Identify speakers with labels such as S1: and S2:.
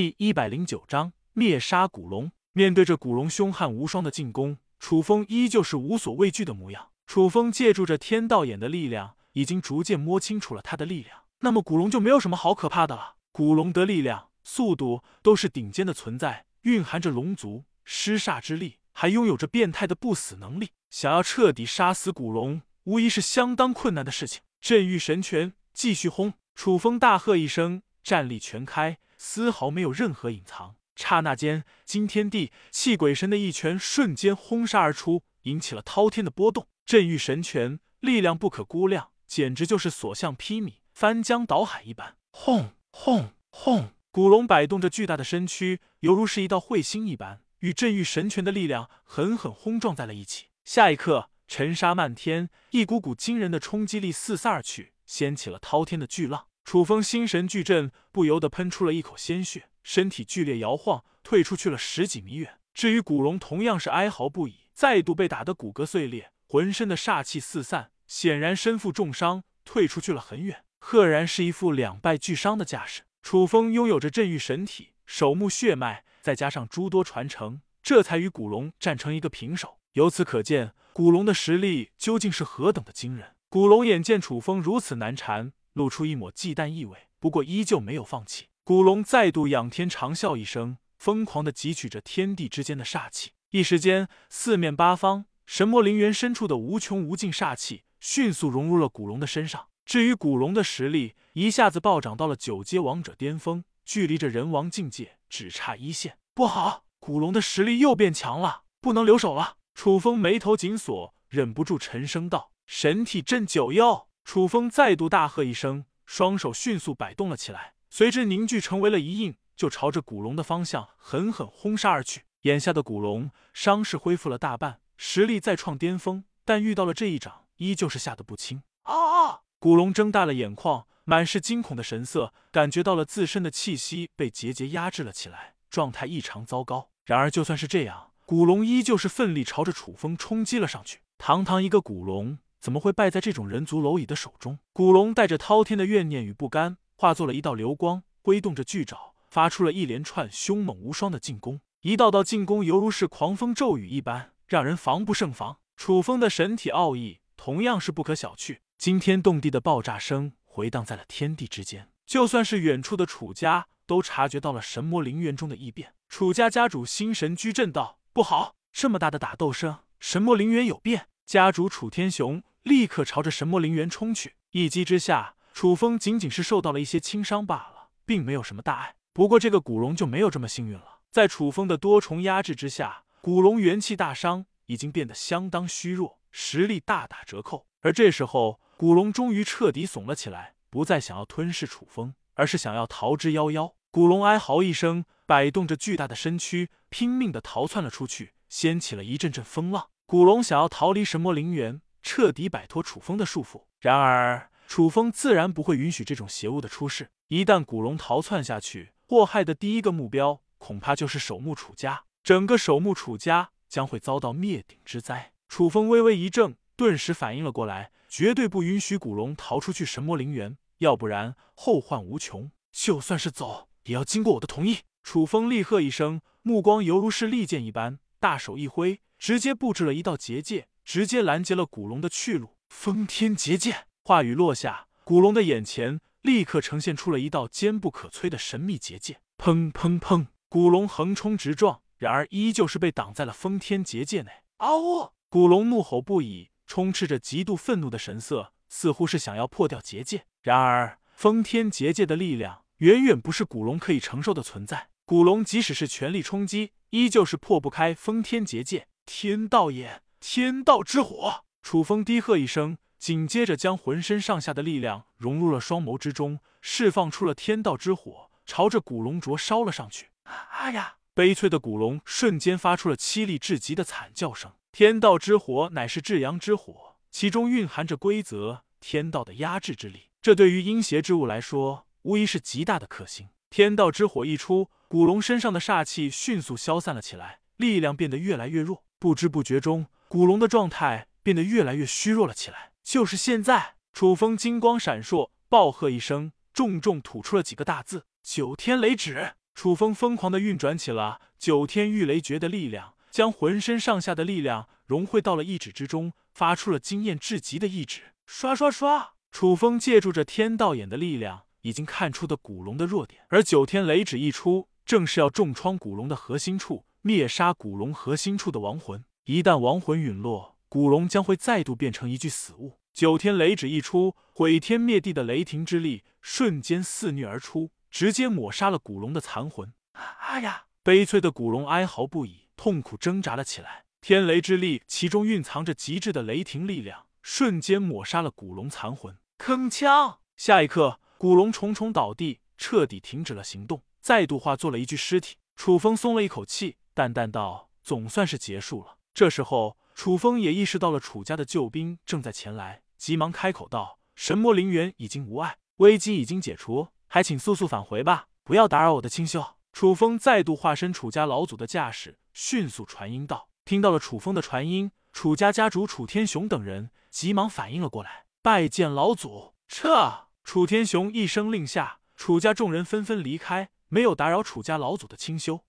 S1: 第一百零九章灭杀古龙。面对着古龙凶悍无双的进攻，楚风依旧是无所畏惧的模样。楚风借助着天道眼的力量，已经逐渐摸清楚了他的力量。那么古龙就没有什么好可怕的了。古龙的力量、速度都是顶尖的存在，蕴含着龙族尸煞之力，还拥有着变态的不死能力。想要彻底杀死古龙，无疑是相当困难的事情。镇狱神拳，继续轰！楚风大喝一声，战力全开。丝毫没有任何隐藏，刹那间，惊天地泣鬼神的一拳瞬间轰杀而出，引起了滔天的波动。镇狱神拳力量不可估量，简直就是所向披靡、翻江倒海一般。轰轰轰！古龙摆动着巨大的身躯，犹如是一道彗星一般，与镇狱神拳的力量狠狠轰撞在了一起。下一刻，尘沙漫天，一股股惊人的冲击力四散而去，掀起了滔天的巨浪。楚风心神俱震，不由得喷出了一口鲜血，身体剧烈摇晃，退出去了十几米远。至于古龙，同样是哀嚎不已，再度被打得骨骼碎裂，浑身的煞气四散，显然身负重伤，退出去了很远，赫然是一副两败俱伤的架势。楚风拥有着镇狱神体、守墓血脉，再加上诸多传承，这才与古龙战成一个平手。由此可见，古龙的实力究竟是何等的惊人。古龙眼见楚风如此难缠。露出一抹忌惮意味，不过依旧没有放弃。古龙再度仰天长啸一声，疯狂的汲取着天地之间的煞气。一时间，四面八方神魔陵园深处的无穷无尽煞气迅速融入了古龙的身上。至于古龙的实力，一下子暴涨到了九阶王者巅峰，距离着人王境界只差一线。不好，古龙的实力又变强了，不能留手了。楚风眉头紧锁，忍不住沉声道：“神体镇九幽。”楚风再度大喝一声，双手迅速摆动了起来，随之凝聚成为了一印，就朝着古龙的方向狠狠轰杀而去。眼下的古龙伤势恢复了大半，实力再创巅峰，但遇到了这一掌，依旧是吓得不轻。啊！古龙睁大了眼眶，满是惊恐的神色，感觉到了自身的气息被节节压制了起来，状态异常糟糕。然而就算是这样，古龙依旧是奋力朝着楚风冲击了上去。堂堂一个古龙。怎么会败在这种人族蝼蚁的手中？古龙带着滔天的怨念与不甘，化作了一道流光，挥动着巨爪，发出了一连串凶猛无双的进攻。一道道进攻犹如是狂风骤雨一般，让人防不胜防。楚风的神体奥义同样是不可小觑，惊天动地的爆炸声回荡在了天地之间，就算是远处的楚家都察觉到了神魔陵园中的异变。楚家家主心神居震道：“不好，这么大的打斗声，神魔陵园有变。”家主楚天雄。立刻朝着神魔陵园冲去，一击之下，楚风仅仅是受到了一些轻伤罢了，并没有什么大碍。不过这个古龙就没有这么幸运了，在楚风的多重压制之下，古龙元气大伤，已经变得相当虚弱，实力大打折扣。而这时候，古龙终于彻底怂了起来，不再想要吞噬楚风，而是想要逃之夭夭。古龙哀嚎一声，摆动着巨大的身躯，拼命的逃窜了出去，掀起了一阵阵风浪。古龙想要逃离神魔陵园。彻底摆脱楚风的束缚，然而楚风自然不会允许这种邪物的出世。一旦古龙逃窜下去，祸害的第一个目标恐怕就是守墓楚家，整个守墓楚家将会遭到灭顶之灾。楚风微微一怔，顿时反应了过来，绝对不允许古龙逃出去神魔陵园，要不然后患无穷。就算是走，也要经过我的同意。楚风厉喝一声，目光犹如是利剑一般，大手一挥，直接布置了一道结界。直接拦截了古龙的去路。封天结界，话语落下，古龙的眼前立刻呈现出了一道坚不可摧的神秘结界。砰砰砰！古龙横冲直撞，然而依旧是被挡在了封天结界内。嗷呜！古龙怒吼不已，充斥着极度愤怒的神色，似乎是想要破掉结界。然而，封天结界的力量远远不是古龙可以承受的存在。古龙即使是全力冲击，依旧是破不开封天结界。天道眼。天道之火！楚风低喝一声，紧接着将浑身上下的力量融入了双眸之中，释放出了天道之火，朝着古龙灼烧了上去。哎呀！悲催的古龙瞬间发出了凄厉至极的惨叫声。天道之火乃是至阳之火，其中蕴含着规则、天道的压制之力，这对于阴邪之物来说，无疑是极大的克星。天道之火一出，古龙身上的煞气迅速消散了起来，力量变得越来越弱，不知不觉中。古龙的状态变得越来越虚弱了起来。就是现在，楚风金光闪烁，暴喝一声，重重吐出了几个大字：“九天雷指。”楚风疯狂的运转起了九天御雷诀的力量，将浑身上下的力量融汇到了一指之中，发出了惊艳至极的一指。刷刷刷！楚风借助着天道眼的力量，已经看出的古龙的弱点，而九天雷指一出，正是要重创古龙的核心处，灭杀古龙核心处的亡魂。一旦亡魂陨落，古龙将会再度变成一具死物。九天雷指一出，毁天灭地的雷霆之力瞬间肆虐而出，直接抹杀了古龙的残魂。啊呀！悲催的古龙哀嚎不已，痛苦挣扎了起来。天雷之力，其中蕴藏着极致的雷霆力量，瞬间抹杀了古龙残魂。铿锵！下一刻，古龙重重倒地，彻底停止了行动，再度化作了一具尸体。楚风松了一口气，淡淡道：“总算是结束了。”这时候，楚风也意识到了楚家的救兵正在前来，急忙开口道：“神魔灵元已经无碍，危机已经解除，还请速速返回吧，不要打扰我的清修。”楚风再度化身楚家老祖的架势，迅速传音道：“听到了楚风的传音，楚家家主楚天雄等人急忙反应了过来，拜见老祖，撤！”楚天雄一声令下，楚家众人纷纷离开，没有打扰楚家老祖的清修。